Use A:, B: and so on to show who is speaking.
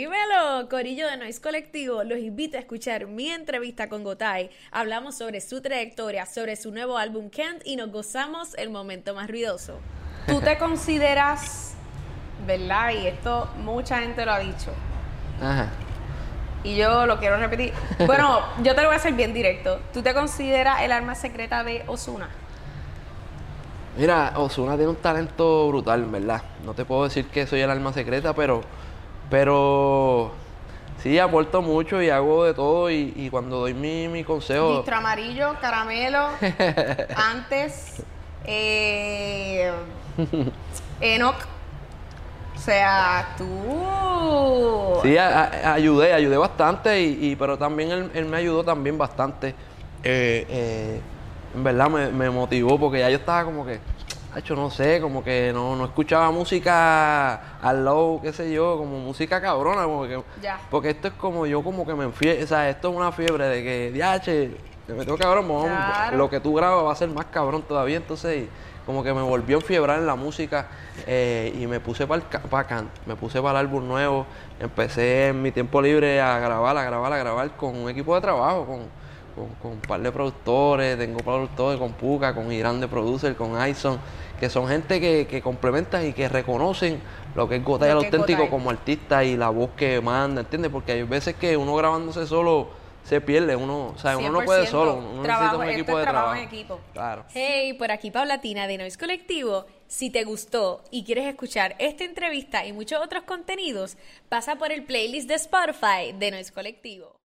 A: Dímelo, Corillo de Noise Colectivo. Los invito a escuchar mi entrevista con Gotay. Hablamos sobre su trayectoria, sobre su nuevo álbum Kent y nos gozamos el momento más ruidoso.
B: ¿Tú te consideras, verdad? Y esto mucha gente lo ha dicho.
C: Ajá.
B: Y yo lo quiero repetir. Bueno, yo te lo voy a hacer bien directo. ¿Tú te consideras el alma secreta de Osuna?
C: Mira, Osuna tiene un talento brutal, ¿verdad? No te puedo decir que soy el alma secreta, pero, pero sí aporto mucho y hago de todo y, y cuando doy mi, mi consejo...
B: Distro amarillo, caramelo, antes, eh, Enoch. O sea, tú.
C: Sí, a- a- ayudé, ayudé bastante, y, y- pero también él, él me ayudó también bastante. Eh, eh, en verdad me, me motivó porque ya yo estaba como que, hecho no sé, como que no, no escuchaba música al low, qué sé yo, como música cabrona, como que,
B: Ya.
C: porque esto es como yo como que me enfie, o sea, esto es una fiebre de que, diache, me metió cabrón,
B: Claro.
C: lo que tú grabas va a ser más cabrón todavía, entonces como que me volvió a enfiebrar en la música eh, y me puse para me puse para el álbum nuevo, empecé en mi tiempo libre a grabar, a grabar, a grabar con un equipo de trabajo, con, con, con un par de productores, tengo productores con Puka, con Irán de Producer, con Ison, que son gente que, que complementan y que reconocen lo que es Gotay auténtico
B: Gotay.
C: como artista y la voz que manda, ¿entiendes? Porque hay veces que uno grabándose solo se pierde, uno, o sea, uno no puede
B: 100%.
C: solo, uno
B: Trabajo-
C: necesita un
B: esto
C: equipo
B: es
C: de
B: trabajo
C: trabajo.
B: en equipo.
C: Claro.
A: Hey, por aquí Paulatina de Noise Colectivo. Si te gustó y quieres escuchar esta entrevista y muchos otros contenidos, pasa por el playlist de Spotify de Noise Colectivo.